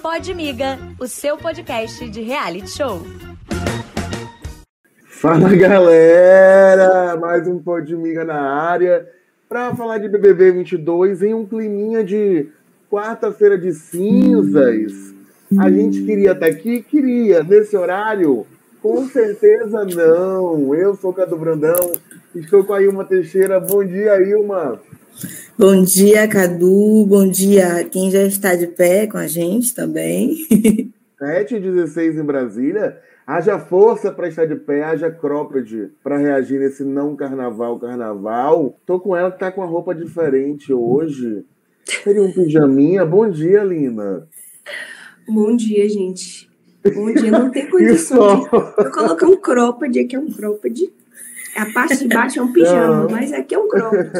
Pode Miga, o seu podcast de reality show. Fala galera, mais um Pode Miga na área para falar de BBB 22 em um climinha de quarta-feira de cinzas. A gente queria estar aqui, queria nesse horário. Com certeza não. Eu sou Cadu Brandão, estou com a Ilma Teixeira. Bom dia, Ilma. Bom dia, Cadu. Bom dia quem já está de pé com a gente também. 7 e 16 em Brasília. Haja força para estar de pé, haja cropped para reagir nesse não carnaval, carnaval. Tô com ela que tá com a roupa diferente hoje. Seria um pijaminha? Bom dia, Lina. Bom dia, gente. Bom dia, não tem condição. Eu coloquei um cropped, aqui é um cropped. A parte de baixo é um pijama, mas aqui é um cropped.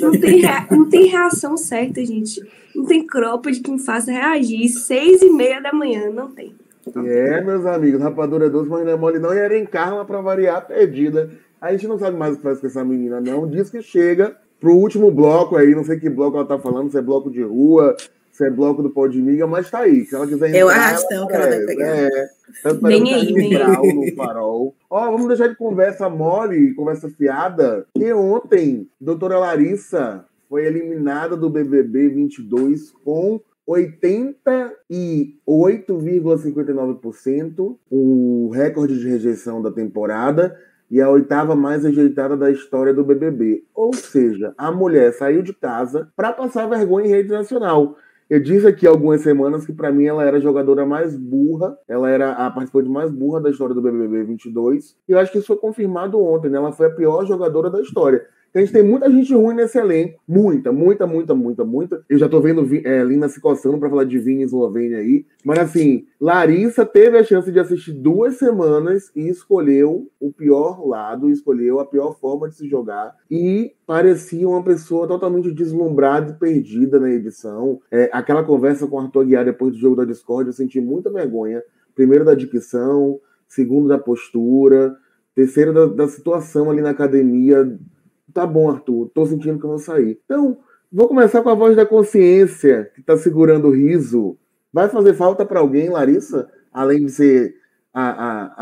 Não tem, não tem reação certa, gente. Não tem cropped que me faça reagir. Seis e meia da manhã, não tem. É, meus amigos, rapadura é doce, mas não é mole não. E era em Carla pra variar, perdida. A gente não sabe mais o que faz com essa menina, não. Diz que chega pro último bloco aí, não sei que bloco ela tá falando, se é bloco de rua, se é bloco do pó de miga, mas tá aí. Se ela quiser entrar, É o arrastão que ela vai pegar. É, Vem aí, vem aí. no farol. Ó, vamos deixar de conversa mole, conversa fiada, que ontem, doutora Larissa foi eliminada do BBB 22 com 88,59%, o recorde de rejeição da temporada e a oitava mais rejeitada da história do BBB. Ou seja, a mulher saiu de casa para passar vergonha em rede nacional. Eu disse aqui algumas semanas que para mim ela era a jogadora mais burra, ela era a participante mais burra da história do BBB 22. E eu acho que isso foi confirmado ontem, né? Ela foi a pior jogadora da história. A gente tem muita gente ruim nesse elenco. Muita, muita, muita, muita, muita. Eu já tô vendo é, Lina se coçando pra falar de vinho Eslovênia aí. Mas assim, Larissa teve a chance de assistir duas semanas e escolheu o pior lado, escolheu a pior forma de se jogar. E parecia uma pessoa totalmente deslumbrada e perdida na edição. É, aquela conversa com o Arthur Guiar depois do jogo da Discord, eu senti muita vergonha. Primeiro da dicção, segundo da postura, terceiro da, da situação ali na academia Tá bom, Arthur, tô sentindo que eu vou sair. Então, vou começar com a voz da consciência, que tá segurando o riso. Vai fazer falta para alguém, Larissa? Além de ser a,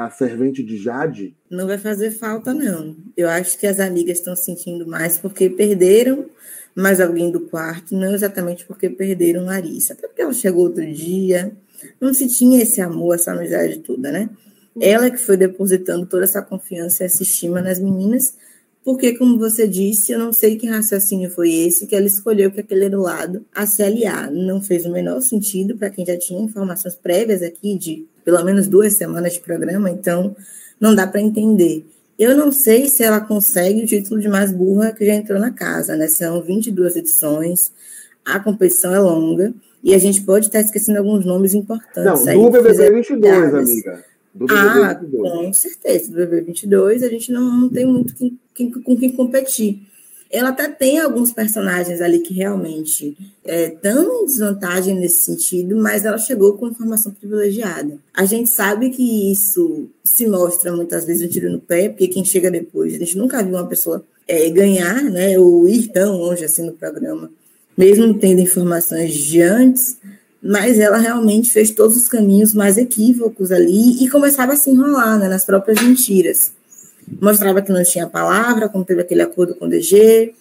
a, a, servente de Jade? Não vai fazer falta, não. Eu acho que as amigas estão sentindo mais porque perderam mais alguém do quarto, não exatamente porque perderam Larissa. Até porque ela chegou outro dia, não se tinha esse amor, essa amizade toda, né? Ela que foi depositando toda essa confiança, essa estima nas meninas, porque, como você disse, eu não sei que raciocínio foi esse que ela escolheu que aquele era o lado a se aliar. Não fez o menor sentido para quem já tinha informações prévias aqui de pelo menos duas semanas de programa, então não dá para entender. Eu não sei se ela consegue o título de mais burra que já entrou na casa, né? São 22 edições, a competição é longa e a gente pode estar esquecendo alguns nomes importantes. Não, do BBB 22, amiga. Do BBB ah, 22. com certeza. Do BBB 22 a gente não, não tem muito quem, quem, com quem competir. Ela até tem alguns personagens ali que realmente estão é, em desvantagem nesse sentido, mas ela chegou com informação privilegiada. A gente sabe que isso se mostra muitas vezes um tiro no pé, porque quem chega depois, a gente nunca viu uma pessoa é, ganhar, né, ou ir tão longe assim no programa, mesmo tendo informações de antes, mas ela realmente fez todos os caminhos mais equívocos ali e começava a se enrolar né, nas próprias mentiras. Mostrava que não tinha palavra, como teve aquele acordo com o DG,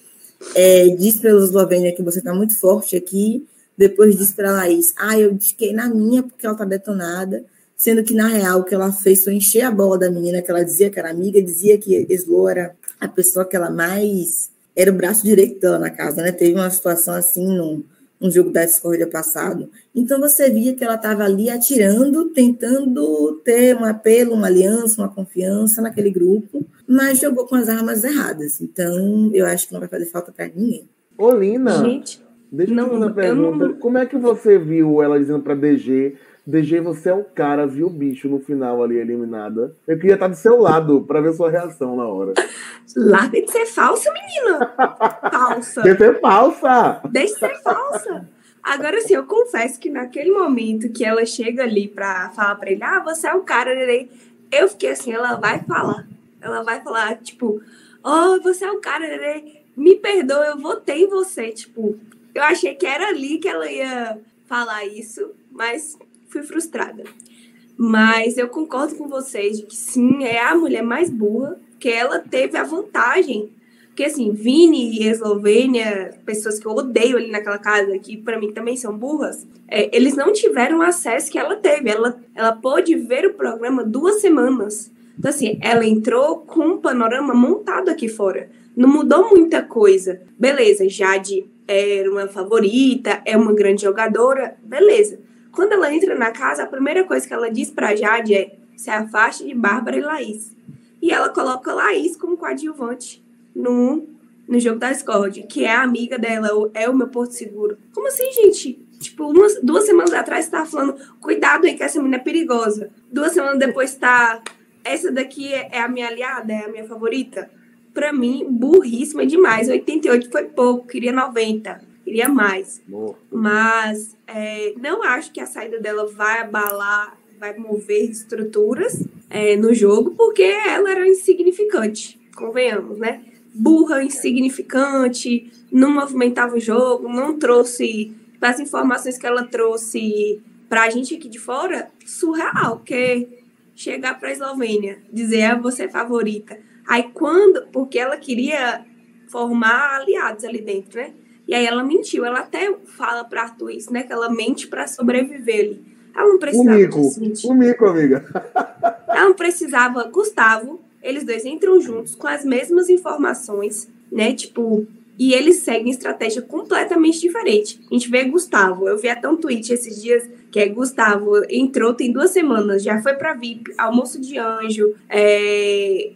é, disse para a Eslovênia que você está muito forte aqui, depois disse para a Laís, ah, eu fiquei na minha porque ela está detonada, sendo que, na real, o que ela fez foi encher a bola da menina, que ela dizia que era amiga, dizia que Eslo era a pessoa que ela mais... era o braço direito dela na casa, né? Teve uma situação assim, num um jogo da discórdia passado. Então você via que ela estava ali atirando, tentando ter um apelo, uma aliança, uma confiança naquele grupo, mas jogou com as armas erradas. Então eu acho que não vai fazer falta para ninguém. Olina, Gente, deixa eu te fazer uma pergunta. Não... Como é que você viu ela dizendo para DG DG, você é o cara, viu o bicho no final ali eliminada. Eu queria estar do seu lado para ver sua reação na hora. Larga de ser falsa, menina. Falsa. Deixa ser falsa. Deixa de ser falsa. Agora sim, eu confesso que naquele momento que ela chega ali pra falar pra ele, ah, você é o cara, eu fiquei assim, ela vai falar. Ela vai falar, tipo, oh, você é o cara, me perdoa, eu votei em você. Tipo, eu achei que era ali que ela ia falar isso, mas fui frustrada. Mas eu concordo com vocês de que sim, é a mulher mais burra, que ela teve a vantagem. Porque, assim, Vini e Eslovênia, pessoas que eu odeio ali naquela casa, que para mim também são burras, é, eles não tiveram o acesso que ela teve. Ela, ela pôde ver o programa duas semanas. Então, assim, ela entrou com um panorama montado aqui fora. Não mudou muita coisa. Beleza, Jade era uma favorita, é uma grande jogadora, beleza. Quando ela entra na casa, a primeira coisa que ela diz pra Jade é se afaste de Bárbara e Laís. E ela coloca Laís como coadjuvante no, no jogo da Discord, que é a amiga dela, é o meu porto seguro. Como assim, gente? Tipo, umas, duas semanas atrás você tava falando, cuidado aí que essa menina é perigosa. Duas semanas depois tá, essa daqui é, é a minha aliada, é a minha favorita. Pra mim, burríssima demais. 88 foi pouco, queria 90 queria mais. Mas é, não acho que a saída dela vai abalar, vai mover estruturas é, no jogo, porque ela era insignificante, convenhamos, né? Burra, insignificante, não movimentava o jogo, não trouxe as informações que ela trouxe para a gente aqui de fora, surreal, porque chegar para a Eslovênia, dizer a ah, você é favorita. Aí quando, porque ela queria formar aliados ali dentro, né? E aí ela mentiu. Ela até fala para Arthur isso, né? Que ela mente para sobreviver ali. Ela não precisava. O mico, o mico, amiga. ela não precisava. Gustavo, eles dois entram juntos com as mesmas informações, né? Tipo, e eles seguem estratégia completamente diferente. A gente vê Gustavo, eu vi até um tweet esses dias que é Gustavo entrou tem duas semanas, já foi para VIP, almoço de anjo, é,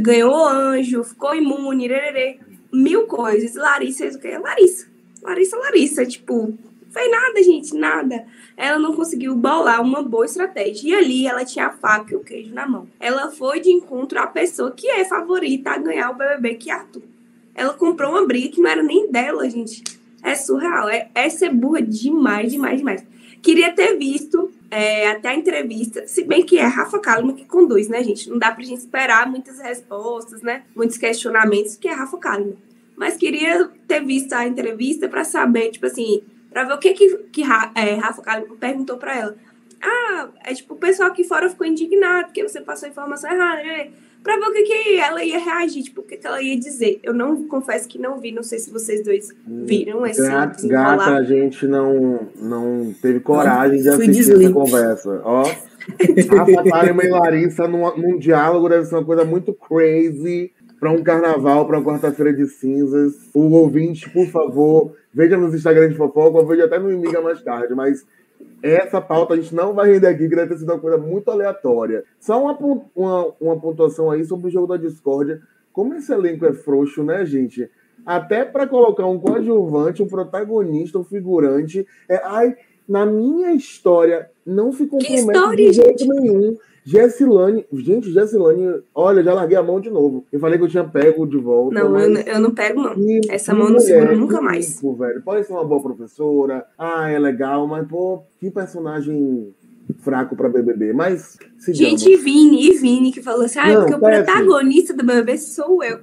ganhou anjo, ficou imune, rererê mil coisas. Larissa o quê? Larissa. Larissa, Larissa. Tipo, fez nada, gente, nada. Ela não conseguiu bolar uma boa estratégia. E ali ela tinha a faca e o queijo na mão. Ela foi de encontro à pessoa que é favorita a ganhar o BBB, que é Arthur. Ela comprou uma briga que não era nem dela, gente. É surreal. É, é ser burra demais, demais, demais. Queria ter visto é, até a entrevista, se bem que é Rafa Kalimann que conduz, né, gente? Não dá pra gente esperar muitas respostas, né? Muitos questionamentos, que é Rafa Kalimann. Mas queria ter visto a entrevista para saber, tipo assim, para ver o que que, que é, Rafa Kalimann perguntou para ela. Ah, é tipo, o pessoal aqui fora ficou indignado porque você passou a informação errada, né? Pra ver o que, que ela ia reagir, tipo, o que, que ela ia dizer. Eu não confesso que não vi, não sei se vocês dois viram esse Gata, gata a gente não, não teve coragem de assistir essa conversa. Ó, a Fatalha e Larissa num, num diálogo deve ser uma coisa muito crazy para um carnaval, para uma quarta-feira de cinzas. O ouvinte, por favor, veja nos Instagram de fofoca, ou veja até no Imiga mais tarde, mas essa pauta a gente não vai render aqui, que deve ter sido uma coisa muito aleatória. Só uma, uma, uma pontuação aí sobre o jogo da discórdia. Como esse elenco é frouxo, né, gente? Até para colocar um coadjuvante, um protagonista, um figurante. É, ai, na minha história, não se compromete de jeito nenhum Gessilane, gente, Gessilane, olha, já larguei a mão de novo. Eu falei que eu tinha pego de volta. Não, eu, eu, não pego, não. Que, Essa mão não seguro nunca mais. Rico, velho. Pode ser uma boa professora, ah, é legal, mas, pô, que personagem fraco para BBB, mas Gente, e Vini, e Vini que falou assim, ah, não, porque o protagonista do BBB sou eu.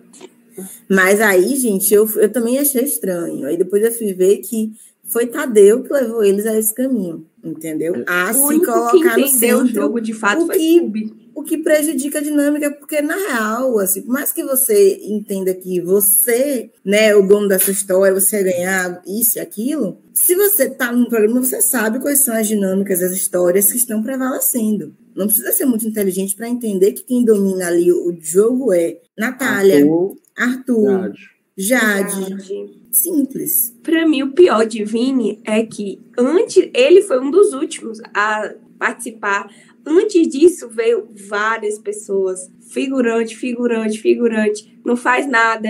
Mas aí, gente, eu, eu também achei estranho. Aí depois eu fui ver que foi Tadeu que levou eles a esse caminho, entendeu? A o se colocar no centro. O jogo de fato o que, o que prejudica a dinâmica, porque na real, assim, por mais que você entenda que você, né, é o dono dessa história, você vai ganhar isso e aquilo, se você tá no programa, você sabe quais são as dinâmicas, as histórias que estão prevalecendo. Não precisa ser muito inteligente para entender que quem domina ali o jogo é Natália, Arthur, Arthur Jade. Jade Simples. Para mim, o pior de Vini é que antes ele foi um dos últimos a participar. Antes disso, veio várias pessoas. Figurante, figurante, figurante. Não faz nada.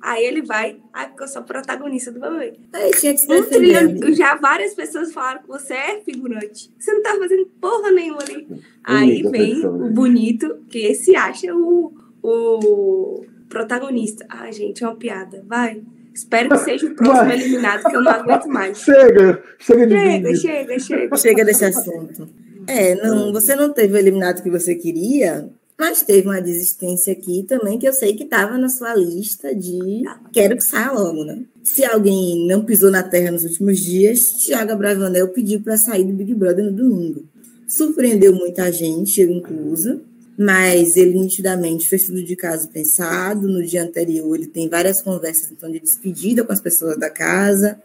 Aí ele vai. Ai, porque eu sou protagonista do bebê. Aí tinha que se um Já várias pessoas falaram que você é figurante. Você não tá fazendo porra nenhuma ali. Aí vem o bonito, que esse acha o, o protagonista. Ai, gente, é uma piada. Vai. Espero que seja o próximo eliminado, que eu não aguento mais. Chega, chega de Chega, chega, chega. Chega desse assunto. É, não, você não teve o eliminado que você queria, Mas teve uma desistência aqui também que eu sei que estava na sua lista de quero que saia logo, né? Se alguém não pisou na terra nos últimos dias, Thiago Bravanel pediu para sair do Big Brother no domingo. Surpreendeu muita gente, eu inclusa, mas ele nitidamente fez tudo de caso pensado. No dia anterior, ele tem várias conversas então, de despedida com as pessoas da casa.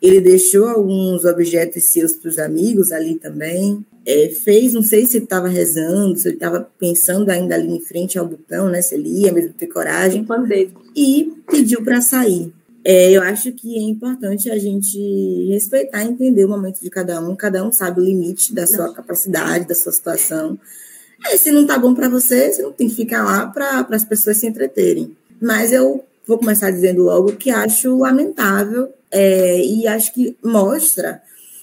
Ele deixou alguns objetos seus para os amigos ali também é, fez, não sei se ele estava rezando, se ele estava pensando ainda ali em frente ao botão, né? Se ele ia mesmo ter coragem. E pediu para sair. É, eu acho que é importante a gente respeitar e entender o momento de cada um. Cada um sabe o limite da sua capacidade, da sua situação. É, se não tá bom para você, você não tem que ficar lá para as pessoas se entreterem. Mas eu vou começar dizendo logo que acho lamentável é, e acho que mostra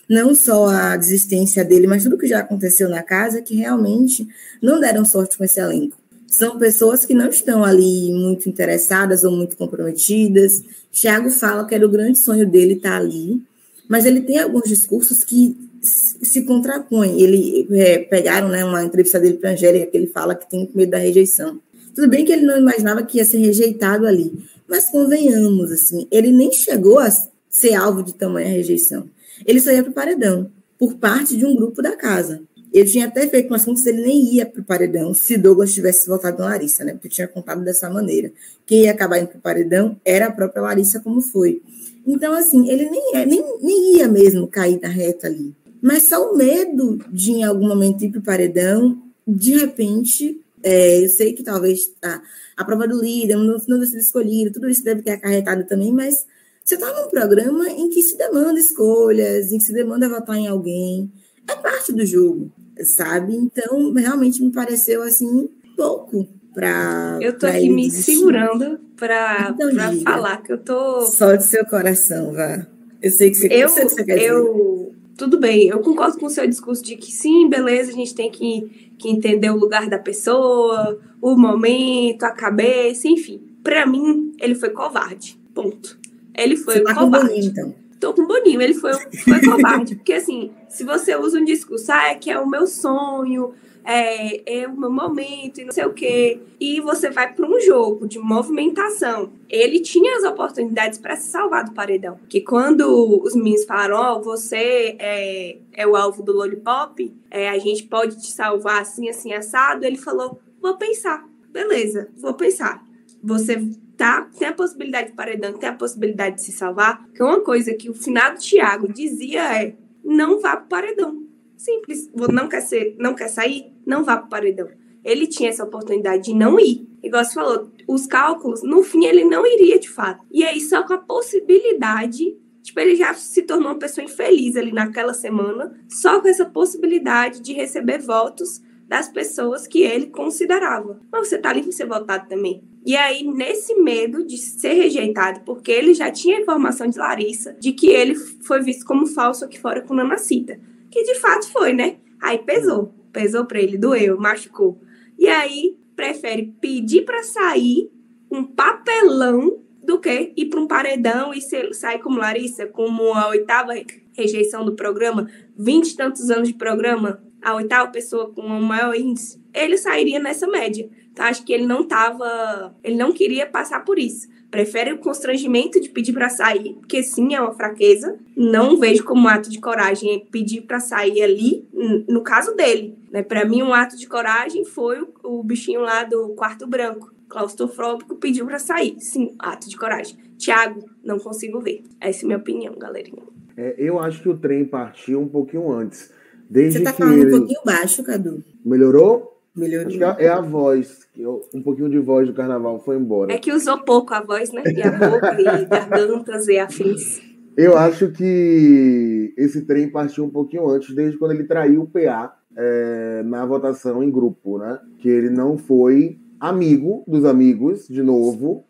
não só a desistência dele, mas tudo que já aconteceu na casa, que realmente não deram sorte com esse elenco. São pessoas que não estão ali muito interessadas ou muito comprometidas. Tiago fala que era o grande sonho dele estar ali, mas ele tem alguns discursos que se contrapõem. Ele é, pegaram né, uma entrevista dele para Angélica, que ele fala que tem medo da rejeição. Tudo bem que ele não imaginava que ia ser rejeitado ali, mas convenhamos, assim, ele nem chegou a ser alvo de tamanha rejeição ele só ia para o paredão, por parte de um grupo da casa. Ele tinha até feito umas contas, ele nem ia para o paredão se Douglas tivesse voltado na Larissa, né? Porque tinha contado dessa maneira. Quem ia acabar indo para o paredão era a própria Larissa, como foi. Então, assim, ele nem, ia, nem, nem ia mesmo cair na reta ali. Mas só o medo de, em algum momento, ir para o paredão, de repente, é, eu sei que talvez a, a prova do líder, não, não ser escolhido, tudo isso deve ter acarretado também, mas você está num programa em que se demanda escolhas, em que se demanda votar em alguém. É parte do jogo, sabe? Então, realmente me pareceu assim pouco para. Eu tô aqui me desistir. segurando para então, falar que eu tô. Só de seu coração, vá. Eu sei que você, eu, sei que você quer eu, dizer. Tudo bem, eu concordo com o seu discurso de que sim, beleza, a gente tem que, que entender o lugar da pessoa, o momento, a cabeça, enfim. Para mim, ele foi covarde. Ponto. Ele foi você tá covarde. Com boninho, então. Tô com boninho, ele foi, foi covarde. Porque, assim, se você usa um discurso, ah, é que é o meu sonho, é, é o meu momento e não sei o quê, e você vai para um jogo de movimentação. Ele tinha as oportunidades para se salvar do paredão. Que quando os meninos falaram, oh, você é, é o alvo do Lollipop, é, a gente pode te salvar assim, assim, assado, ele falou, vou pensar. Beleza, vou pensar. Você tá, tem a possibilidade de paredão, tem a possibilidade de se salvar, que uma coisa que o finado Thiago dizia é: não vá pro paredão. Simples. Não quer ser, não quer sair, não vá pro paredão. Ele tinha essa oportunidade de não ir. Igual você falou, os cálculos, no fim, ele não iria de fato. E aí, só com a possibilidade Tipo, ele já se tornou uma pessoa infeliz ali naquela semana, só com essa possibilidade de receber votos das pessoas que ele considerava. Mas você tá ali para ser votado também. E aí, nesse medo de ser rejeitado, porque ele já tinha informação de Larissa de que ele foi visto como falso aqui fora com Nanacita. Que de fato foi, né? Aí pesou. Pesou pra ele, doeu, machucou. E aí, prefere pedir para sair um papelão do que ir para um paredão e sair como Larissa, como a oitava rejeição do programa, vinte e tantos anos de programa, a oitava pessoa com o maior índice, ele sairia nessa média. Então, acho que ele não tava. Ele não queria passar por isso. Prefere o constrangimento de pedir para sair, porque sim, é uma fraqueza. Não vejo como um ato de coragem pedir para sair ali, no caso dele. Né? Para mim, um ato de coragem foi o, bichinho lá do quarto branco, claustrofóbico, pediu para sair. Sim, ato de coragem. Tiago, não consigo ver. Essa é a minha opinião, galerinha. É, eu acho que o trem partiu um pouquinho antes. Desde Você tá falando ele... um pouquinho baixo, Cadu. Melhorou? Melhorou. Que é a voz. Um pouquinho de voz do carnaval foi embora. É que usou pouco a voz, né? E a boca, e gargantas e afins. Eu acho que esse trem partiu um pouquinho antes, desde quando ele traiu o PA é, na votação em grupo, né? Que ele não foi amigo dos amigos, de novo.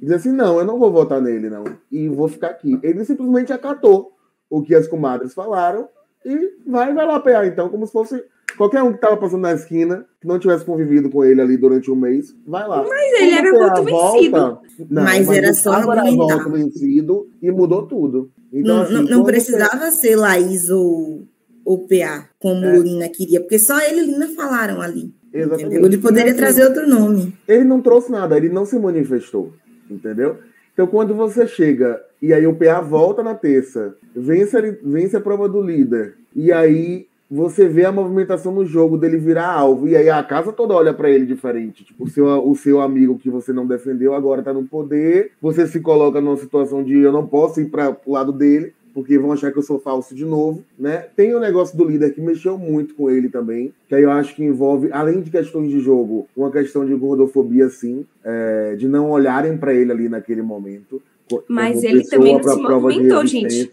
E disse assim: não, eu não vou votar nele, não. E vou ficar aqui. Ele simplesmente acatou o que as comadres falaram e vai, vai lá apoiar, então, como se fosse qualquer um que estava passando na esquina, que não tivesse convivido com ele ali durante um mês, vai lá. Mas ele era muito vencido. Volta, não, mas, mas era só argumentar. volta vencido e mudou tudo. Então, não, assim, não, precisava ser Laís ou, ou PA, como é. Lina queria, porque só ele e Lina falaram ali. Exatamente. Ele poderia trazer outro nome. Ele não trouxe nada, ele não se manifestou, entendeu? Então, quando você chega e aí o PA volta na terça, vence, vence a prova do líder, e aí você vê a movimentação no jogo dele virar alvo, e aí a casa toda olha para ele diferente. Tipo, o seu, o seu amigo que você não defendeu agora tá no poder, você se coloca numa situação de eu não posso ir para o lado dele, porque vão achar que eu sou falso de novo, né? Tem o negócio do líder que mexeu muito com ele também, que aí eu acho que envolve, além de questões de jogo, uma questão de gordofobia, sim, é, de não olharem para ele ali naquele momento. Mas ele também não se movimentou, gente.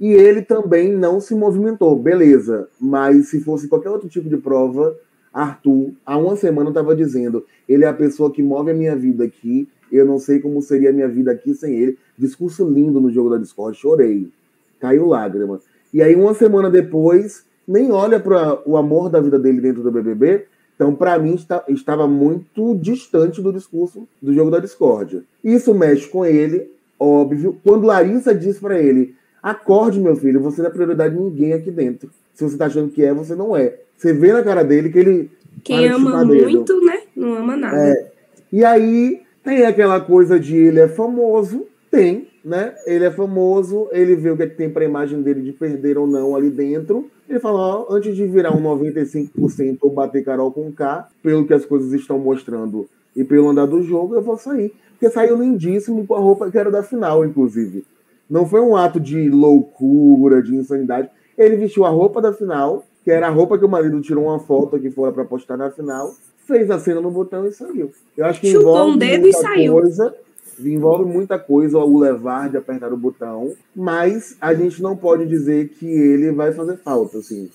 E ele também não se movimentou, beleza. Mas se fosse qualquer outro tipo de prova, Arthur, há uma semana estava dizendo: ele é a pessoa que move a minha vida aqui. Eu não sei como seria a minha vida aqui sem ele. Discurso lindo no jogo da Discord, chorei. Caiu lágrima. E aí, uma semana depois, nem olha para o amor da vida dele dentro do BBB. Então, para mim, está, estava muito distante do discurso do jogo da discórdia. Isso mexe com ele, óbvio. Quando Larissa diz para ele: Acorde, meu filho, você não é prioridade de ninguém aqui dentro. Se você tá achando que é, você não é. Você vê na cara dele que ele. Quem ama muito, né? Não ama nada. É. E aí tem aquela coisa de ele é famoso, tem, né? Ele é famoso, ele vê o que, é que tem pra imagem dele de perder ou não ali dentro. Ele fala, ó, antes de virar um 95% ou bater Carol com K, pelo que as coisas estão mostrando e pelo andar do jogo, eu vou sair. Porque saiu lindíssimo com a roupa que era da final, inclusive. Não foi um ato de loucura, de insanidade. Ele vestiu a roupa da final, que era a roupa que o marido tirou uma foto que fora para postar na final, fez a cena no botão e saiu. Eu acho que Chupou envolve um dedo muita e saiu. coisa, envolve muita coisa o levar de apertar o botão, mas a gente não pode dizer que ele vai fazer falta, assim.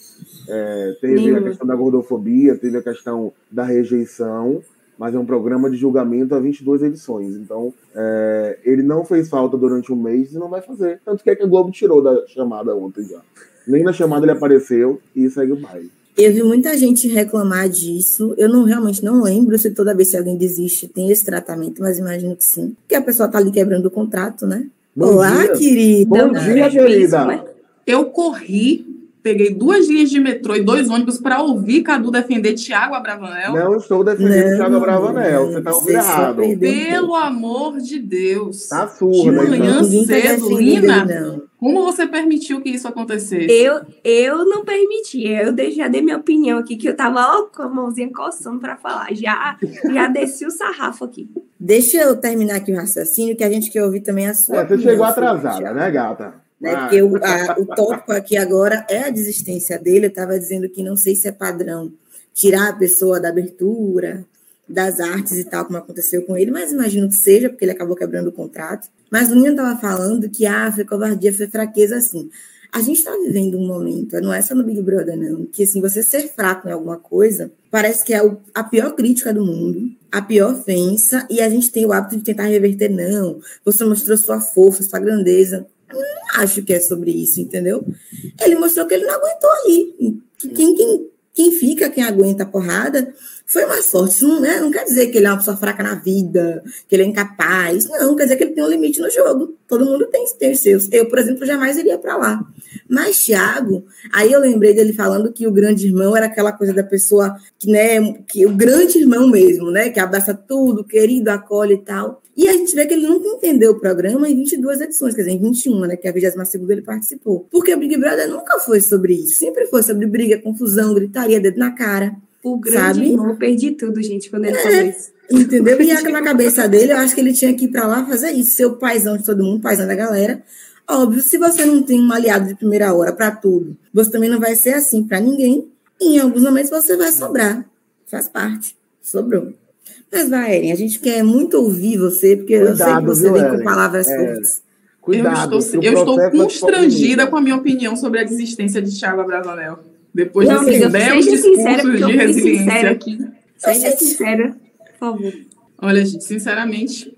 É, teve Nenhuma. a questão da gordofobia, teve a questão da rejeição, mas é um programa de julgamento há 22 edições. Então, é, ele não fez falta durante um mês e não vai fazer. Tanto que é que a Globo tirou da chamada ontem já. Nem na chamada ele apareceu e segue o baile. Eu vi muita gente reclamar disso. Eu não realmente não lembro se toda vez que alguém desiste tem esse tratamento, mas imagino que sim. Porque a pessoa tá ali quebrando o contrato, né? Bom Olá, dia. querida. Bom Não, dia, prejuízo, querida. né? Eu corri, peguei duas linhas de metrô e dois ônibus para ouvir Cadu defender Tiago Abravanel. Não estou defendendo o Thiago Não, Bravanel. Você tá ouvindo errado. Pelo amor de Deus. Tá De surda, manhã então. Ninguém tá cedo, Lina. Como você permitiu que isso acontecesse? Eu, eu não permiti. Eu já dei minha opinião aqui, que eu tava ó, com a mãozinha coçando pra falar. Já, já desci o sarrafo aqui. Deixa eu terminar aqui o raciocínio, que a gente quer ouvir também a sua É, você opinião chegou atrasada, né, gata? Né? Ah, Porque o, a- o tópico aqui agora é a desistência dele. Eu estava dizendo que não sei se é padrão tirar a pessoa da abertura, das artes e tal, como aconteceu com ele, mas imagino que seja, porque ele acabou quebrando o contrato. Mas o Nina estava falando que ah, foi covardia, foi fraqueza, assim. A gente está vivendo um momento, não é só no Big Brother, não, que assim, você ser fraco em alguma coisa parece que é o- a pior crítica do mundo, a pior ofensa, e a gente tem o hábito de tentar reverter, não. Você mostrou sua força, sua grandeza não acho que é sobre isso, entendeu? Ele mostrou que ele não aguentou ali. Que Quem, quem, quem fica, quem aguenta a porrada, foi uma sorte. Isso não, né? não quer dizer que ele é uma pessoa fraca na vida, que ele é incapaz. Não, quer dizer que ele tem um limite no jogo. Todo mundo tem, tem os seus. Eu, por exemplo, jamais iria para lá. Mas, Thiago, aí eu lembrei dele falando que o grande irmão era aquela coisa da pessoa que, né, que o grande irmão mesmo, né, que abraça tudo, querido, acolhe e tal. E a gente vê que ele nunca entendeu o programa em 22 edições, quer dizer, em 21, né, que é a 22 ele participou. Porque o Big Brother nunca foi sobre isso, sempre foi sobre briga, confusão, gritaria, dedo na cara, O grande Sabe? irmão, eu perdi tudo, gente, quando ele falou isso. entendeu? E na cabeça dele, eu acho que ele tinha que ir pra lá fazer isso, ser o paizão de todo mundo, paizão da galera. Óbvio, se você não tem um aliado de primeira hora pra tudo, você também não vai ser assim pra ninguém. E em alguns momentos você vai sobrar. Faz parte. Sobrou. Mas vai, Eren, a gente quer muito ouvir você, porque eu sei que Cuidado, você viu, vem com palavras É. fortes. Cuidado. eu estou, eu estou é constrangida de com a minha opinião sobre a desistência de Thiago Abravanel. Depois Não, desses amiga, belos seja sincera, discursos porque eu de fui sincera resiliência. aqui. Seja sincera, por favor. Olha, gente, sinceramente,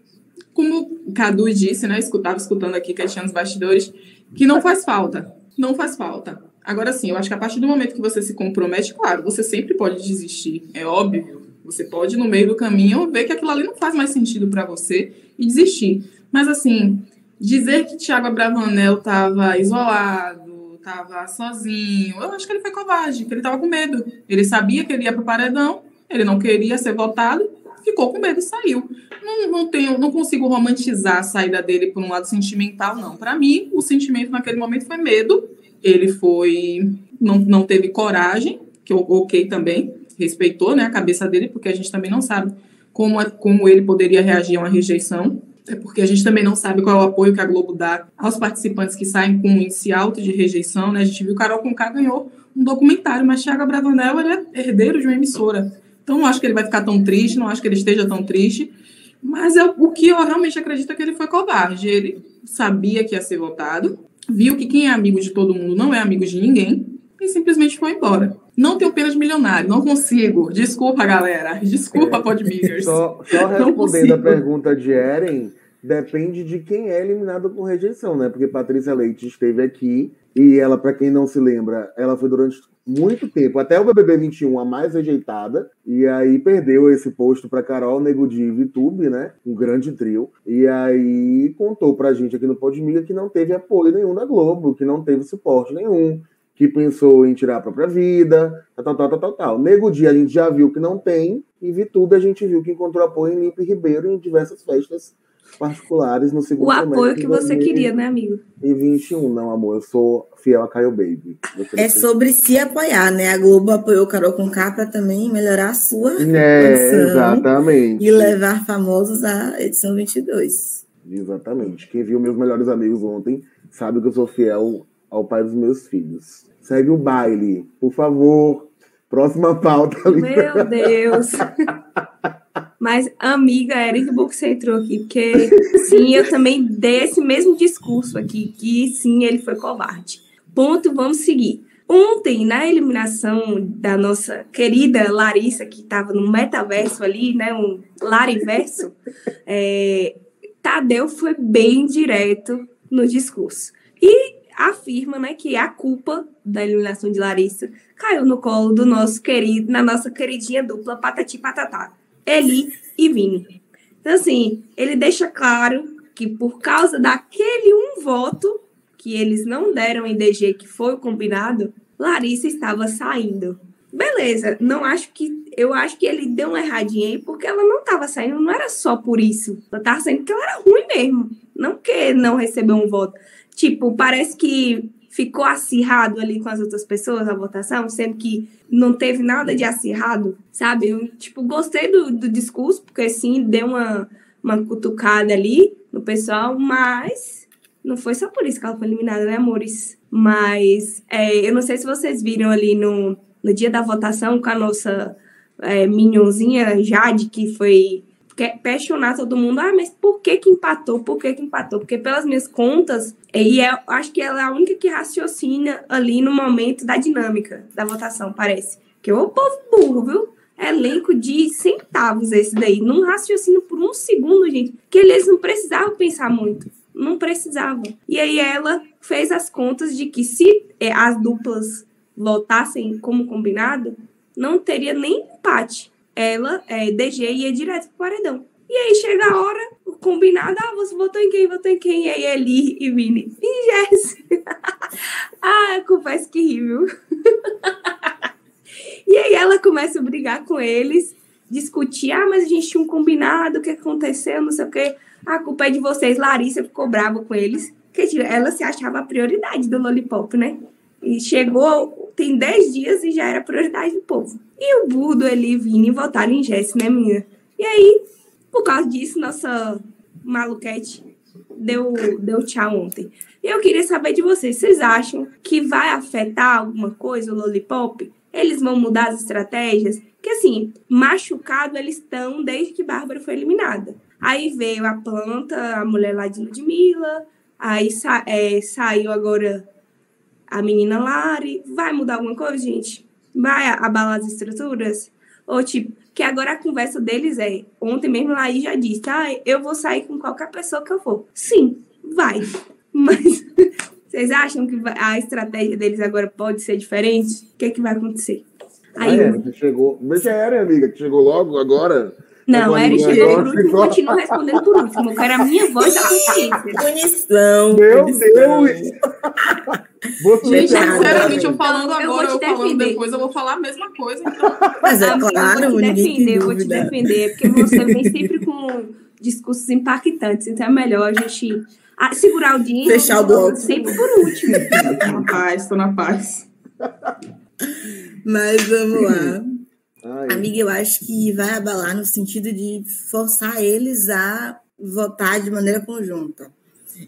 como o Cadu disse, né? Escutava escutando aqui, questionando os bastidores, que não faz falta. Não faz falta. Agora sim, eu acho que a partir do momento que você se compromete, claro, você sempre pode desistir, é óbvio. Você pode, no meio do caminho, ver que aquilo ali não faz mais sentido para você e desistir. Mas, assim, dizer que Thiago Abravanel estava isolado, estava sozinho, eu acho que ele foi covarde, que ele estava com medo. Ele sabia que ele ia pro paredão, ele não queria ser votado, ficou com medo e saiu. Não, não, tenho, não consigo romantizar a saída dele por um lado sentimental, não. Para mim, o sentimento naquele momento foi medo. Ele foi. Não, não teve coragem, que eu ok também, respeitou né, a cabeça dele, porque a gente também não sabe como, como ele poderia reagir a uma rejeição. É porque a gente também não sabe qual é o apoio que a Globo dá aos participantes que saem com um índice alto de rejeição, né? A gente viu Carol Conká ganhou um documentário, mas Thiago Bravanel é herdeiro de uma emissora. Então não acho que ele vai ficar tão triste, não acho que ele esteja tão triste. Mas eu, o que eu realmente acredito é que ele foi covarde. Ele sabia que ia ser votado, viu que quem é amigo de todo mundo não é amigo de ninguém e simplesmente foi embora. Não tenho pena de milionário, não consigo. Desculpa, galera. Desculpa, é, Podmigers. Só, só respondendo a pergunta de Eren, depende de quem é eliminado por rejeição, né? Porque Patrícia Leite esteve aqui e ela, para quem não se lembra, ela foi durante muito tempo, até o BBB 21, a mais rejeitada, e aí perdeu esse posto para Carol, Nego Di e Vitube, né? Um grande trio. E aí contou pra gente aqui no Podmiga que não teve apoio nenhum da Globo, que não teve suporte nenhum, que pensou em tirar a própria vida, tal, tal, tal, tal, tal. Nego Di a gente já viu que não tem, e Vitube a gente viu que encontrou apoio em Lipe Ribeiro em diversas festas particulares no segundo O apoio que você queria, né, amigo? E 21, não, amor. Eu sou fiel a Caio Baby. É sobre se apoiar, né? A Globo apoiou Carol com K para também melhorar a sua é, exatamente. e levar famosos à edição 22. Exatamente. Quem viu meus melhores amigos ontem sabe que eu sou fiel ao pai dos meus filhos. Segue o baile, por favor. Próxima pauta. Meu Deus. Mas, amiga, bom que você entrou aqui, porque sim, eu também dei esse mesmo discurso aqui, que sim, ele foi covarde. Ponto, vamos seguir. Ontem, na eliminação da nossa querida Larissa, que estava no metaverso ali, né, um Lariverso, é, Tadeu foi bem direto no discurso. E afirma né, que a culpa da eliminação de Larissa caiu no colo do nosso querido, na nossa queridinha dupla Patati Patatá. Eli e Vini. Então, assim, ele deixa claro que por causa daquele um voto que eles não deram em DG, que foi o combinado, Larissa estava saindo. Beleza, não acho que. Eu acho que ele deu uma erradinha aí, porque ela não estava saindo, não era só por isso. Ela estava saindo porque ela era ruim mesmo. Não que não recebeu um voto. Tipo, parece que ficou acirrado ali com as outras pessoas a votação, sendo que não teve nada de acirrado, sabe? Eu, tipo, gostei do, do discurso, porque sim, deu uma, uma cutucada ali no pessoal, mas não foi só por isso que ela foi eliminada, né, amores? Mas é, eu não sei se vocês viram ali no, no dia da votação com a nossa é, Jade, que foi questionar todo mundo, ah, mas por que que empatou? Por que que empatou? Porque pelas minhas contas, e eu acho que ela é a única que raciocina ali no momento da dinâmica da votação, parece. Que o povo burro, viu? Elenco de centavos esse daí. Não raciocina por um segundo, gente. Que eles não precisavam pensar muito. Não precisavam. E aí ela fez as contas de que se é, as duplas votassem como combinado, não teria nem empate ela, é, DG, ia direto pro paredão. E aí chega a hora, o combinado, ah, você votou em quem, votou em quem? E aí Eli e Vini, e Jess. ah, confesso que ri, viu? e aí ela começa a brigar com eles, discutir, ah, mas a gente tinha um combinado, o que aconteceu, não sei o quê. A culpa é de vocês. Larissa ficou brava com eles, porque ela se achava a prioridade do Lollipop, né? E chegou, tem 10 dias e já era prioridade do povo. E o Budo, ele Vini votaram em Jess, né, minha? E aí, por causa disso, nossa maluquete deu, deu tchau ontem. E eu queria saber de vocês, vocês acham que vai afetar alguma coisa o Lollipop? Eles vão mudar as estratégias? Porque assim, machucado eles estão desde que Bárbara foi eliminada. Aí veio a planta, a mulher lá de Ludmilla, aí sa é, saiu agora a menina Lari. Vai mudar alguma coisa, gente? Vai abalar as estruturas? Ou tipo, que agora a conversa deles é, ontem mesmo Laí já disse, ah, eu vou sair com qualquer pessoa que eu for. Sim, vai. Mas vocês acham que a estratégia deles agora pode ser diferente? O que, é que vai acontecer? Aí, ah, é, chegou. Mas já era, amiga, que chegou logo agora. Não, Eri chegou por último e continua respondendo por último. Eu quero a minha voz da consciência. Punição. Meu Deus! Você Gente, sinceramente, eu falando Eu vou agora, te eu falando defender. depois, eu vou falar a mesma coisa. Então, Mas é Amiga, claro, eu vou te defender, eu vou te defender, porque você vem sempre com discursos impactantes, então é melhor a gente ah, segurar o dinheiro. Fechar o bloco. Sempre por último. tô na paz, tô na paz. Mas vamos lá. Ai, Amiga, eu acho que vai abalar no sentido de forçar eles a votar de maneira conjunta.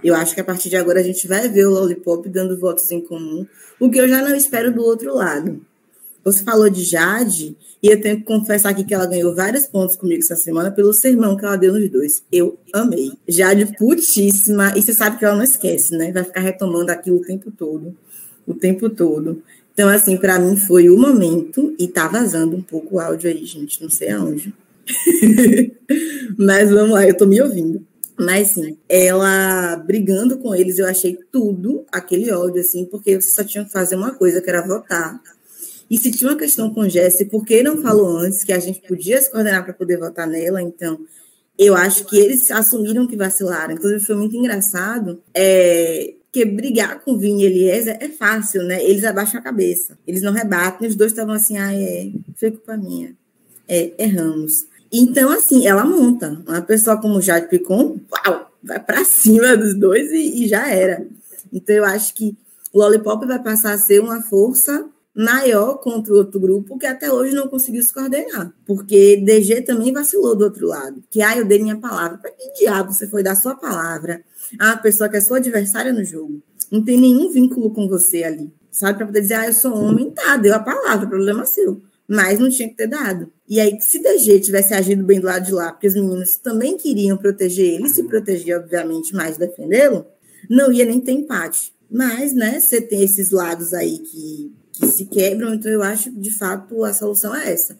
Eu acho que a partir de agora a gente vai ver o Lollipop dando votos em comum, o que eu já não espero do outro lado. Você falou de Jade, e eu tenho que confessar aqui que ela ganhou vários pontos comigo essa semana pelo sermão que ela deu nos dois. Eu amei. Jade putíssima, e você sabe que ela não esquece, né? Vai ficar retomando aquilo o tempo todo. O tempo todo. Então, assim, para mim foi o momento, e tá vazando um pouco o áudio aí, gente, não sei aonde. Mas vamos lá, eu tô me ouvindo. Mas sim, ela brigando com eles, eu achei tudo aquele ódio, assim, porque você só tinha que fazer uma coisa, que era votar. E se tinha uma questão com Jesse, por que não falou antes que a gente podia se coordenar para poder votar nela? Então, eu acho que eles assumiram que vacilaram. Inclusive, foi muito engraçado. É, que brigar com Vini e Eliezer é fácil, né? Eles abaixam a cabeça. Eles não rebatem. Os dois estavam assim, ah, é, foi culpa minha. É, erramos. Então, assim, ela monta. Uma pessoa como Jade Picon, uau, vai para cima dos dois e, e já era. Então, eu acho que o Lollipop vai passar a ser uma força maior contra o outro grupo que até hoje não conseguiu se coordenar. Porque DG também vacilou do outro lado. Que, ah, eu dei minha palavra. Para que diabo você foi dar sua palavra a pessoa que é sua adversária no jogo? Não tem nenhum vínculo com você ali. Sabe? Para poder dizer, ah, eu sou homem, tá, deu a palavra, problema seu. Mas não tinha que ter dado. E aí, se DG tivesse agido bem do lado de lá, porque os meninos também queriam proteger ele, se proteger, obviamente, mais defendê-lo, não ia nem ter empate. Mas, né, você tem esses lados aí que, que se quebram, então eu acho que, de fato, a solução é essa.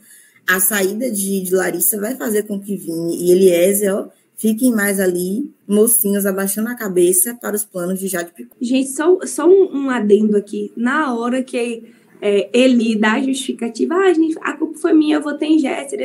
A saída de, de Larissa vai fazer com que Vini e Eliezer, fiquem mais ali, mocinhos, abaixando a cabeça para os planos de Jade Picon. Gente, só, só um, um adendo aqui. Na hora que é, ele dá a justificativa, ah, gente, a culpa foi minha, eu votei em Jéssica.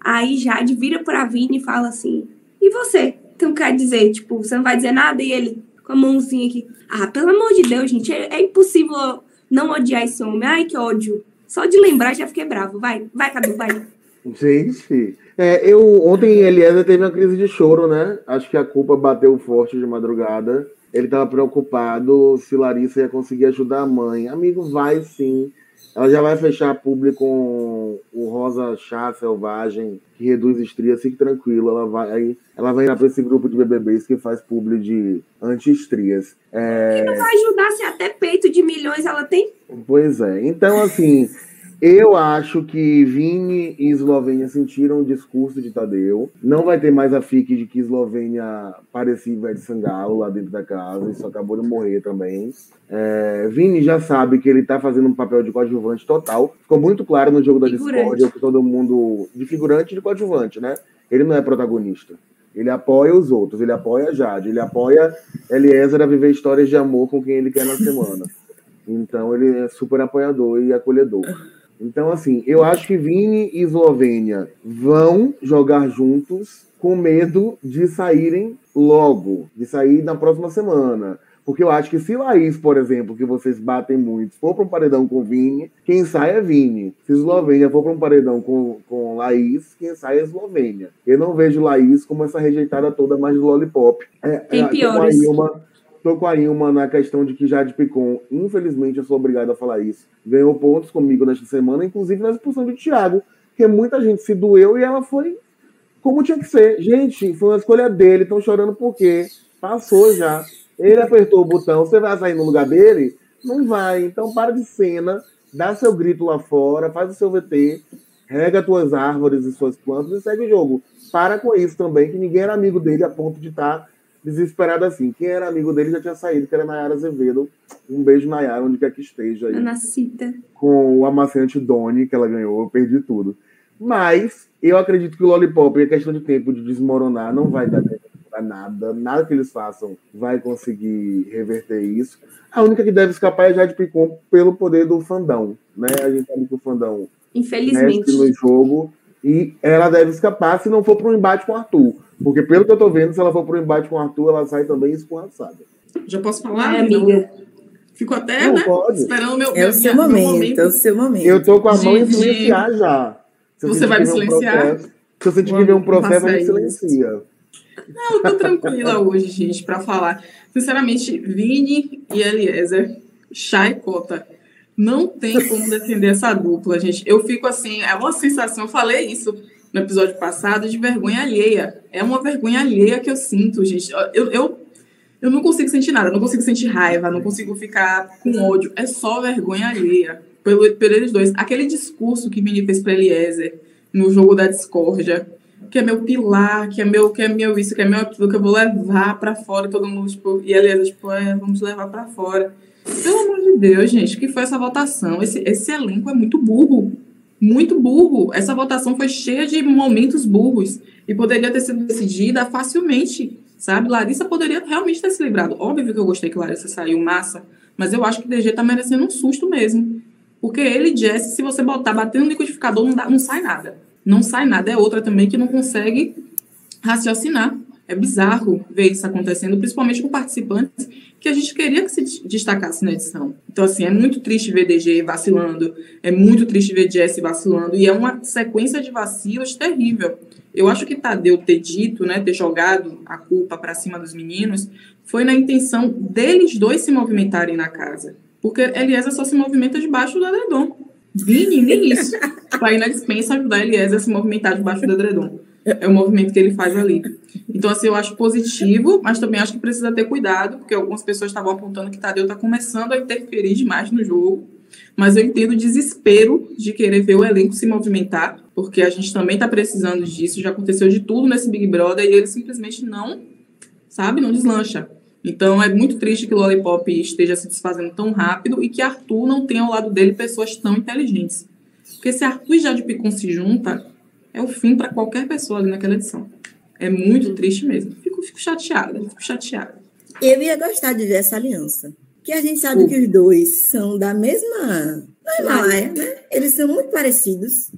Aí Jade vira pra Vini e fala assim: e você? Então quer dizer, tipo, você não vai dizer nada? E ele com a mãozinha aqui. Ah, pelo amor de Deus, gente, é, é impossível não odiar esse homem. Ai, que ódio. Só de lembrar já fiquei bravo. Vai, vai, Cadu, vai. Gente, é, eu ontem Eliezer teve uma crise de choro, né? Acho que a culpa bateu forte de madrugada. Ele estava preocupado se Larissa ia conseguir ajudar a mãe. Amigo, vai sim. Ela já vai fechar público com o Rosa Chá Selvagem, que reduz estrias, fique tranquilo. Ela vai, ela vai ir para esse grupo de BBBs que faz publi de anti-estrias. É... Não vai ajudar se até peito de milhões ela tem. Pois é. Então, assim, eu acho que Vini e Eslovênia sentiram o discurso de Tadeu. Não vai ter mais a fique de que Eslovênia parecia Ivete Sangalo lá dentro da casa. Isso acabou de morrer também. É, Vini já sabe que ele tá fazendo um papel de coadjuvante total. Ficou muito claro no jogo da. Discord que todo mundo. De figurante e de coadjuvante, né? Ele não é protagonista. Ele apoia os outros, ele apoia a Jade, ele apoia Eliezer a viver histórias de amor com quem ele quer na semana. Então ele é super apoiador e acolhedor. Então, assim, eu acho que Vini e Eslovênia vão jogar juntos com medo de saírem logo, de sair na próxima semana. Porque eu acho que se Laís, por exemplo, que vocês batem muito, for para um paredão com Vini, quem sai é Vini. Se Eslovênia for para um paredão com, com Laís, quem sai é Eslovênia. Eu não vejo Laís como essa rejeitada toda mais do Lollipop. É, Tem é, tô com a piores. Ilma- Com a Ilma na questão de que Jade Picon, infelizmente, eu sou obrigado a falar isso, ganhou pontos comigo nesta semana, inclusive na expulsão de Thiago, porque muita gente se doeu e ela foi como tinha que ser. Gente, foi uma escolha dele, estão chorando por quê? Passou já. Ele apertou o botão, você vai sair no lugar dele? Não vai. Então para de cena, dá seu grito lá fora, faz o seu VT, rega tuas árvores e suas plantas e segue o jogo. Para com isso também, que ninguém era amigo dele a ponto de estar desesperado assim. Quem era amigo dele já tinha saído, que era Nayara Azevedo. Um beijo, Nayara, onde quer que esteja aí Ana Cita. com o amaciante Doni, que ela ganhou, eu perdi tudo. Mas eu acredito que o Lollipop, é questão de tempo de desmoronar, não vai dar nada. Nada que eles façam vai conseguir reverter isso. A única que deve escapar é a Jade Picon pelo poder do fandão. Né? A gente sabe que o fandão Infelizmente. no jogo e ela deve escapar se não for para um embate com o Arthur. Porque pelo que eu tô vendo, se ela for para um embate com o Arthur, ela sai também escorraçada. Já posso falar? Ai, amiga. Fico até, não, né, pode. esperando o meu, é o seu momento, meu momento. É o seu momento. Eu tô com a mão em silenciar já. Se você vai me silenciar? Um processo, se eu sentir que vem um processo, me silencia. Não, eu tô tranquila hoje, gente, para falar. Sinceramente, Vini e Eliezer, Chá e Cota, não tem como defender essa dupla, gente. Eu fico assim, é uma sensação, eu falei isso no episódio passado, de vergonha alheia. É uma vergonha alheia que eu sinto, gente. Eu, eu, eu não consigo sentir nada, não consigo sentir raiva, não consigo ficar com ódio. É só vergonha alheia pelo, por eles dois. Aquele discurso que Vini fez para Eliezer no jogo da discórdia, que é meu pilar, que é meu, que é meu isso, que é meu aquilo, que eu vou levar para fora, todo mundo, tipo, e Eliezer, tipo, é, vamos levar para fora. Pelo amor de Deus, gente, que foi essa votação? Esse, esse elenco é muito burro muito burro. Essa votação foi cheia de momentos burros e poderia ter sido decidida facilmente, sabe? Larissa poderia realmente ter se livrado. Óbvio que eu gostei que Larissa saiu massa, mas eu acho que o DG tá merecendo um susto mesmo. Porque ele e Jesse, se você botar, bater no liquidificador, não, dá, não sai nada. Não sai nada. É outra também que não consegue raciocinar. É bizarro ver isso acontecendo, principalmente com participantes que a gente queria que se destacasse na edição. Então, assim, é muito triste ver DG vacilando, é muito triste ver Jesse vacilando, e é uma sequência de vacilos terrível. Eu acho que Tadeu ter dito, né, ter jogado a culpa para cima dos meninos, foi na intenção deles dois se movimentarem na casa. Porque Eliezer só se movimenta debaixo do edredom. Vini, nem isso. Vai ir na dispensa ajudar Eliezer a se movimentar debaixo do edredom. É o movimento que ele faz ali. Então, assim, eu acho positivo, mas também acho que precisa ter cuidado, porque algumas pessoas estavam apontando que Tadeu está começando a interferir demais no jogo. Mas eu entendo o desespero de querer ver o elenco se movimentar, porque a gente também está precisando disso. Já aconteceu de tudo nesse Big Brother e ele simplesmente não, sabe, não deslancha. Então é muito triste que o Lollipop esteja se desfazendo tão rápido e que Arthur não tenha ao lado dele pessoas tão inteligentes. Porque se Arthur e Jade Picon se juntam, é o fim para qualquer pessoa ali naquela edição. É muito triste mesmo. Fico, fico chateada, fico chateada. Eu ia gostar de ver essa aliança. Que a gente sabe que os dois são da mesma Himalaia, né? Eles são muito parecidos.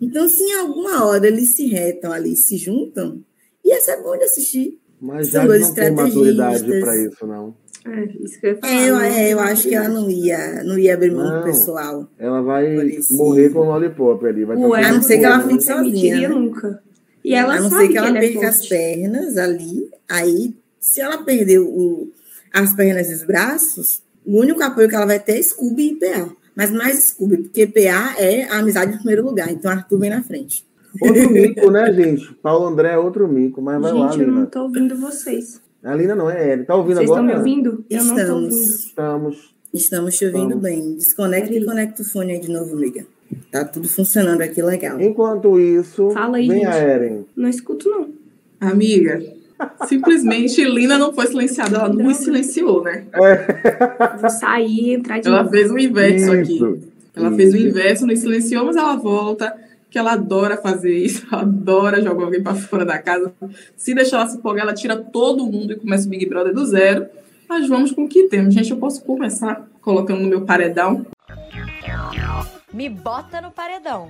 Então, se em alguma hora eles se retam ali, se juntam, ia ser bom de assistir. Mas já não tem maturidade para isso, não. É, isso que eu ia falar. É, eu, é, eu acho que ela não ia, não ia abrir mão do pessoal. Ela vai morrer com o Lollipop ali. Vai Ué, a não ser que ela fique sozinha. Né? nunca. E ela a não ser que ela, perca é as pernas ali. Aí, se ela perder o, as pernas e os braços, o único apoio que ela vai ter é Scooby e PA. Mas mais Scooby, porque PA é a amizade em primeiro lugar. Então Arthur vem na frente. Outro mico, né, gente? Paulo André é outro mico, mas vai gente, lá, Lina. eu não tô ouvindo vocês. A Lina não é ele. Tá ouvindo vocês agora? Vocês estão me ouvindo? Eu Estamos. não ouvindo. Estamos. Estamos te ouvindo Estamos. bem. Desconecta e conecta o fone aí de novo, amiga. Tá tudo funcionando aqui legal. Enquanto isso, Fala aí, vem gente. a Eren. Não escuto, não. Amiga, simplesmente Lina não foi silenciada, ela não me silenciou, né? É. Vou sair, entrar de Ela novo. fez o inverso Isso. aqui. Ela Isso. fez o inverso, não silenciou, mas ela volta, que ela adora fazer isso, ela adora jogar alguém pra fora da casa. Se deixar ela se empolgar, ela tira todo mundo e começa o Big Brother do zero. Mas vamos com o que temos. Gente, eu posso começar colocando no meu paredão. Me bota no paredão.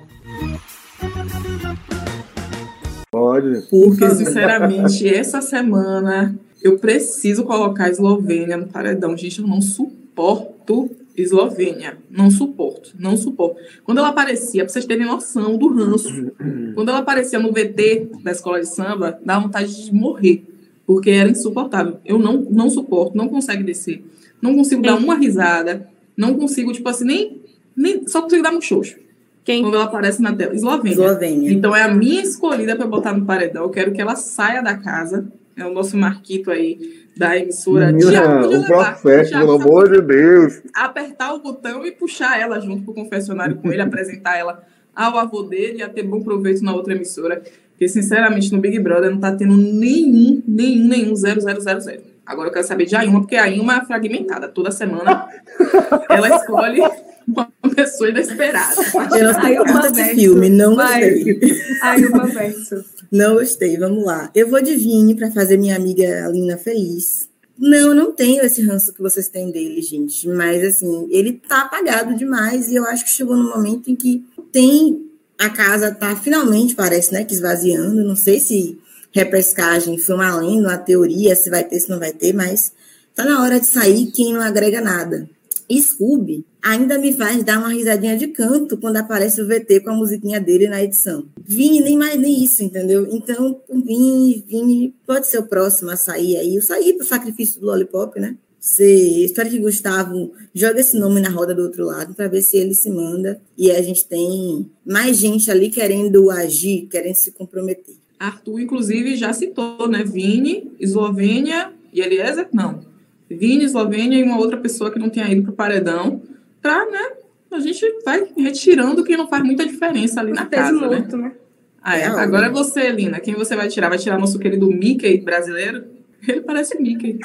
Pode. Porque, sinceramente, essa semana eu preciso colocar a Eslovênia no paredão. Gente, eu não suporto Eslovênia. Não suporto, não suporto. Quando ela aparecia, pra vocês terem noção do ranço, quando ela aparecia no VT da escola de samba, dá vontade de morrer. Porque era insuportável. Eu não, não suporto, não consegue descer. Não consigo dar uma risada. Não consigo, tipo assim, nem. nem só consigo dar um xoxo. Quem? Quando ela aparece na tela. Eslovênia. Eslovênia. Então é a minha escolhida para botar no paredão. Eu quero que ela saia da casa. É o nosso Marquito aí da emissora. Menina, podia o Thiago pelo amor de Deus. Apertar o botão e puxar ela junto pro confessionário com ele, apresentar ela ao avô dele e a ter bom proveito na outra emissora. Porque, sinceramente, no Big Brother não tá tendo nenhum, nenhum, nenhum, zero, zero, zero, zero. Agora eu quero saber de Ailma, porque a Ailma é fragmentada. Toda semana ela escolhe uma pessoa inesperada. Carta de verso. filme, não gostei. Ai, uma verso. Não gostei, vamos lá. Eu vou de Vini para fazer minha amiga Alina feliz. Não, eu não tenho esse ranço que vocês têm dele, gente. Mas, assim, ele tá apagado demais e eu acho que chegou no momento em que tem. A casa tá finalmente, parece, né, que esvaziando. Não sei se repescagem foi uma lenda, uma teoria, se vai ter, se não vai ter, mas tá na hora de sair quem não agrega nada. Scooby ainda me faz dar uma risadinha de canto quando aparece o VT com a musiquinha dele na edição. Vini, nem mais nem isso, entendeu? Então, Vini, Vini pode ser o próximo a sair aí. Eu saí pro sacrifício do Lollipop, né? Você, espero que Gustavo jogue esse nome na roda do outro lado para ver se ele se manda e a gente tem mais gente ali querendo agir, querendo se comprometer. Arthur, inclusive, já citou, né? Vini, Eslovênia e Eliezer? Não. Vini, Eslovênia e uma outra pessoa que não tinha ido para o paredão, para, né? A gente vai retirando que não faz muita diferença ali na casa, morto, né? né? Ah, é. Agora é você, Lina. Quem você vai tirar? Vai tirar nosso querido Mickey brasileiro? Ele parece Mickey.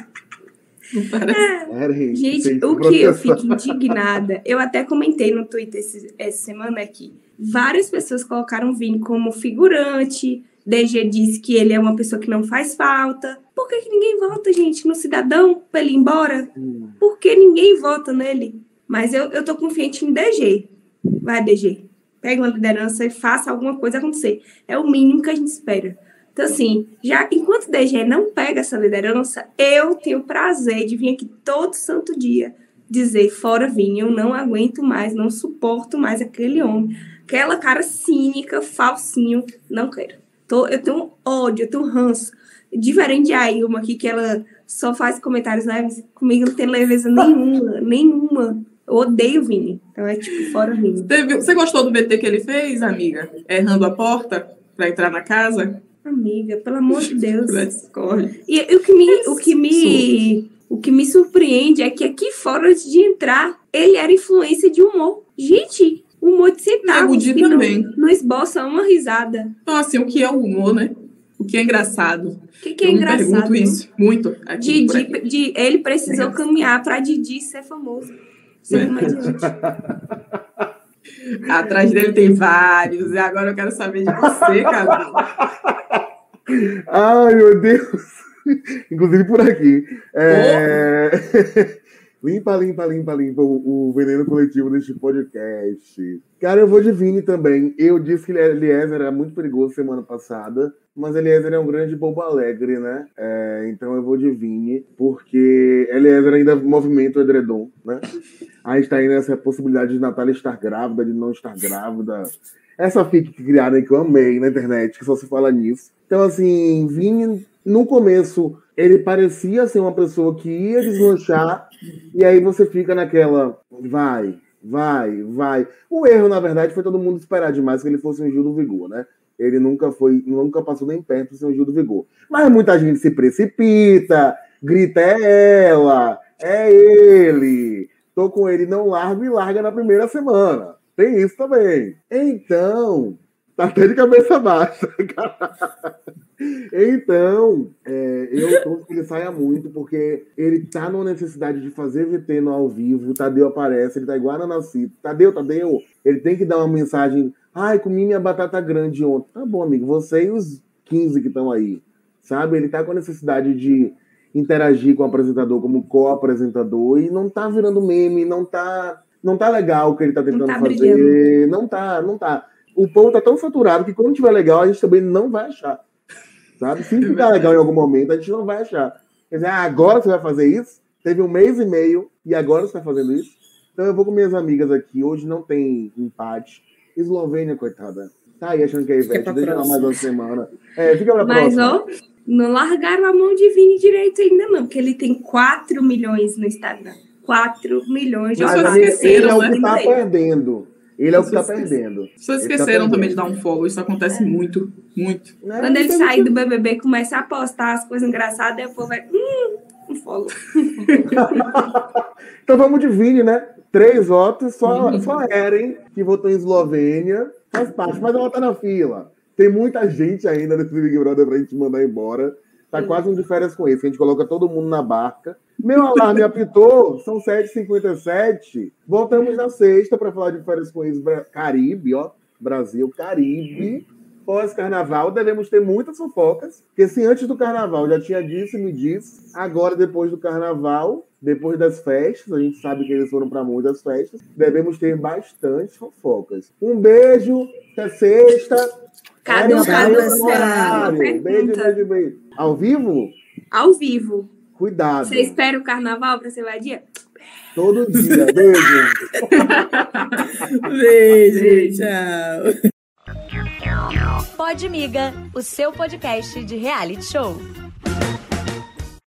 É, gente, o que eu fico indignada, eu até comentei no Twitter esse, essa semana aqui. Várias pessoas colocaram o Vini como figurante. DG disse que ele é uma pessoa que não faz falta. Por que, que ninguém vota, gente, no cidadão pra ele ir embora? Hum. Por que ninguém vota nele? Mas eu, eu tô confiante em DG. Vai, DG. Pega uma liderança e faça alguma coisa acontecer. É o mínimo que a gente espera. Então, assim, já enquanto o DG não pega essa liderança, eu tenho prazer de vir aqui todo santo dia dizer: fora Vinha, eu não aguento mais, não suporto mais aquele homem. Aquela cara cínica, falsinho, não quero. Tô, eu tenho ódio, eu tenho ranço. Diferente de Ailma aqui, que ela só faz comentários leves, comigo não tem leveza nenhuma, nenhuma. Eu odeio o Vini. Então é tipo, fora Vini. Você gostou do BT que ele fez, amiga? Errando a porta para entrar na casa? Amiga, pelo amor de Deus. e, e o que me, o que me, o que me surpreende é que aqui fora antes de entrar, ele era influência de humor. Gente, humor de centavos que também. Não, não esboça uma risada. Então, assim, o que é o humor, né? O que é engraçado? O que, que é Eu engraçado? Me pergunto isso muito. Aqui, Didi, de, ele precisou é. caminhar para Didi ser famoso. Ser é. Atrás dele tem vários. E agora eu quero saber de você, Gabi. Ai, meu Deus. Inclusive por aqui. É... limpa, limpa, limpa, limpa o, o, veneno coletivo deste podcast. Cara, eu vou de Vini também. Eu disse que Eliezer era muito perigoso semana passada, mas Eliezer é um grande bobo alegre, né? É, então eu vou de Vini, porque Eliezer ainda movimenta o edredom, né? A gente tá aí nessa possibilidade de Natália estar grávida, de não estar grávida. Essa fic que criaram que eu amei na internet, que só se fala nisso. Então, assim, Vini, no começo, ele parecia ser uma pessoa que ia deslanchar, e aí você fica naquela, vai, vai, vai. O erro, na verdade, foi todo mundo esperar demais que ele fosse um Gil do Vigor, né? Ele nunca foi, nunca passou nem perto de ser um Gil do Vigor. Mas muita gente se precipita, grita, é ela, é ele. Tô com ele, não largo e larga na primeira semana. Tem isso também. Então, tá até de cabeça baixa. então, é, eu torço que ele saia muito, porque ele tá numa necessidade de fazer VT no ao vivo. Tadeu aparece, ele tá igual a Nanacito. Tadeu, Tadeu, ele tem que dar uma mensagem. Ai, comi minha batata grande ontem. Tá bom, amigo, você e os 15 que estão aí. Sabe? Ele tá com a necessidade de interagir com o apresentador como co-apresentador e não tá virando meme, não tá não tá legal o que ele tá tentando tá fazer. Brilhando. Não tá, não tá. O pão tá tão saturado que quando tiver legal, a gente também não vai achar. Sabe? Se ficar legal em algum momento, a gente não vai achar. Quer dizer, ah, agora você vai fazer isso? Teve um mês e meio e agora você tá fazendo isso? Então eu vou com minhas amigas aqui. Hoje não tem empate. Eslovênia, coitada. Tá aí achando que é Ivete. Deixa ela mais uma semana. É, fica pra Mas, próxima. ó, não largaram a mão de Vini direito ainda, não, porque ele tem 4 milhões no Instagram. 4 milhões de Mas ele, ele é o que está perdendo. Ele é o que está perdendo. Vocês esqueceram tá também de dar um follow. Isso acontece é. muito, muito. É, Quando ele sair do BBB e começar a postar as coisas engraçadas, aí o povo vai. Hum, um follow. então vamos de Vini, né? Três votos, só, uhum. só Eren, que votou em Eslovênia. Faz parte, mas ela tá na fila. Tem muita gente ainda nesse Big Brother pra gente mandar embora. Tá quase um de férias com isso. A gente coloca todo mundo na barca. Meu alarme apitou, são 7h57. Voltamos na sexta para falar de férias com isso. Caribe, ó. Brasil, Caribe. Pós-carnaval, devemos ter muitas fofocas. Porque se antes do carnaval já tinha disse e me disse, agora depois do carnaval, depois das festas, a gente sabe que eles foram para muitas festas, devemos ter bastante fofocas. Um beijo, até sexta. Cada um cada Beijo, beijo, beijo. Ao vivo? Ao vivo. Cuidado. Você espera o carnaval para ser vadia? Todo dia. Beijo. beijo, tchau. Pode Miga, o seu podcast de reality show.